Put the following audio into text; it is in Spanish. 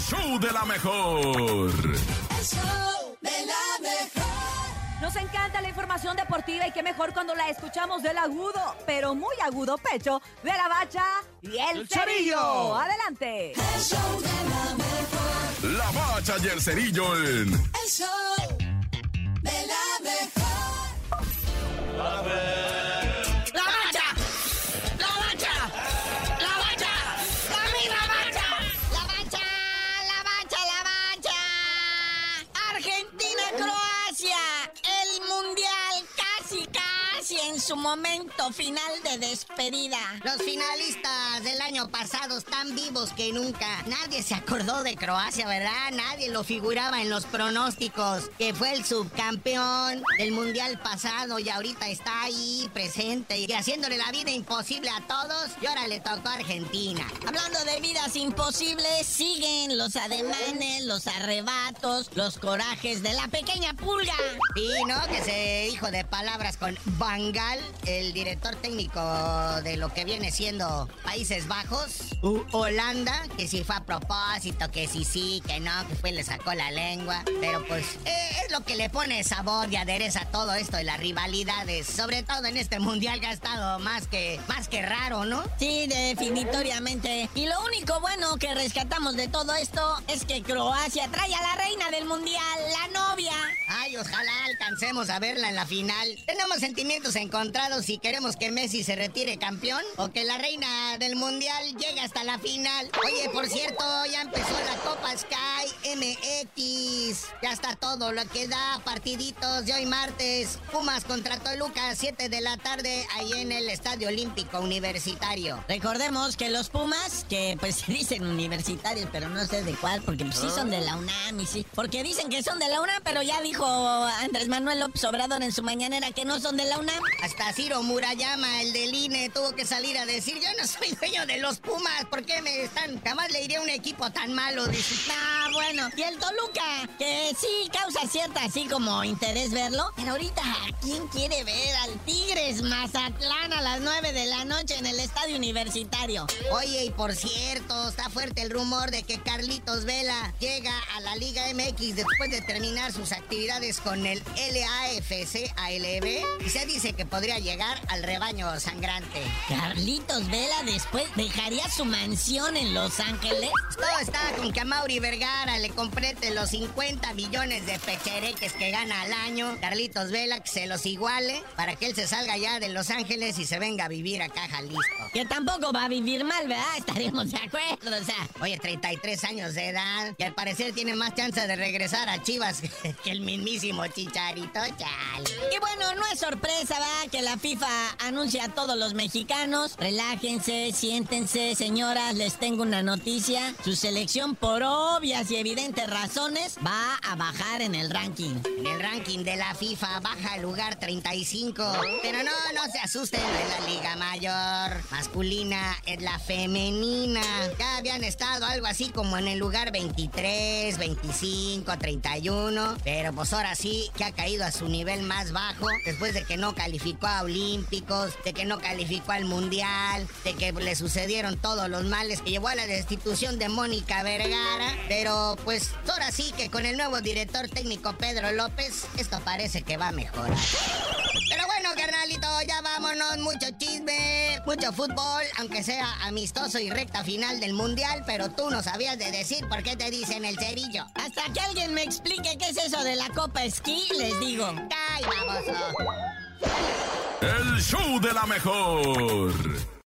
show de la mejor. El show de la mejor. Nos encanta la información deportiva y qué mejor cuando la escuchamos del agudo, pero muy agudo pecho de la bacha y el, El cerillo. Cerillo. Adelante. El show de la mejor. La bacha y el cerillo en El show de la mejor. ¡La bacha! En su momento final de despedida. Los finalistas del año pasado están vivos que nunca. Nadie se acordó de Croacia, ¿verdad? Nadie lo figuraba en los pronósticos. Que fue el subcampeón del mundial pasado y ahorita está ahí presente y haciéndole la vida imposible a todos. Y ahora le tocó a Argentina. Hablando de vidas imposibles, siguen los ademanes, los arrebatos, los corajes de la pequeña pulga. Y no, que se dijo de palabras con El director técnico de lo que viene siendo Países Bajos, u Holanda, que si fue a propósito, que si sí, que no, que fue le sacó la lengua. Pero pues eh, es lo que le pone sabor y adereza todo esto de las rivalidades, sobre todo en este mundial que ha estado más que, más que raro, ¿no? Sí, definitoriamente. Y lo único bueno que rescatamos de todo esto es que Croacia trae a la reina del mundial, la novia. Ojalá alcancemos a verla en la final. Tenemos sentimientos encontrados si queremos que Messi se retire campeón o que la reina del mundial llegue hasta la final. Oye, por cierto, ya empezó la Copa Sky MX. Ya está todo lo que da partiditos de hoy martes. Pumas contra Toluca, 7 de la tarde, ahí en el Estadio Olímpico Universitario. Recordemos que los Pumas, que pues se dicen universitarios, pero no sé de cuál, porque pues, sí son de la UNAM y sí. Porque dicen que son de la UNAM, pero ya dijo Andrés Manuel López Obrador en su mañanera que no son de la UNAM. Hasta Ciro Murayama, el del INE, tuvo que salir a decir, yo no soy dueño de los Pumas, ¿por qué me están? Jamás le iré a un equipo tan malo. Dice, ah, bueno. Y el Toluca, que sí causa cierta así como interés verlo, pero ahorita, ¿quién quiere ver al Tigres Mazatlán a las 9 de la noche en el estadio universitario? Oye, y por cierto, está fuerte el rumor de que Carlitos Vela llega a la Liga MX después de terminar sus actividades con el LAFC ALB y se dice que podría llegar al rebaño sangrante. Carlitos Vela después dejaría su mansión en Los Ángeles. Todo está con que a Mauri Vergara le complete los 50 millones de pechereques que gana al año. Carlitos Vela que se los iguale para que él se salga ya de Los Ángeles y se venga a vivir acá a Jalisco. Que tampoco va a vivir mal, ¿verdad? Estaremos de acuerdo. O sea, oye, 33 años de edad y al parecer tiene más chance de regresar a Chivas que el mismísimo Chicharito Chal. Y bueno, no es sorpresa, ¿verdad? Que la FIFA anuncia a todos los mexicanos. Relájense, siéntense, señoras, les tengo una noticia. Su selección, por obvias y evidentes razones, va a bajar en el ranking. En el ranking de la FIFA baja al lugar 35. Pero no, no se asusten, es la Liga Mayor. Masculina es la femenina. Ya habían estado algo así como en el lugar 23, 25, 31. Pero pues ahora sí que ha caído a su nivel más bajo. Después de que no calificó a Olímpicos, de que no calificó al Mundial, de que le sucedieron todos los males que llevó a la destitución de Mónica Vergara. Pero pues ahora sí que con el nuevo director técnico Pedro López, esto parece que va a mejorar. Ya vámonos. Mucho chisme, mucho fútbol, aunque sea amistoso y recta final del mundial. Pero tú no sabías de decir por qué te dicen el cerillo. Hasta que alguien me explique qué es eso de la Copa Esquí, les digo. El show de la mejor.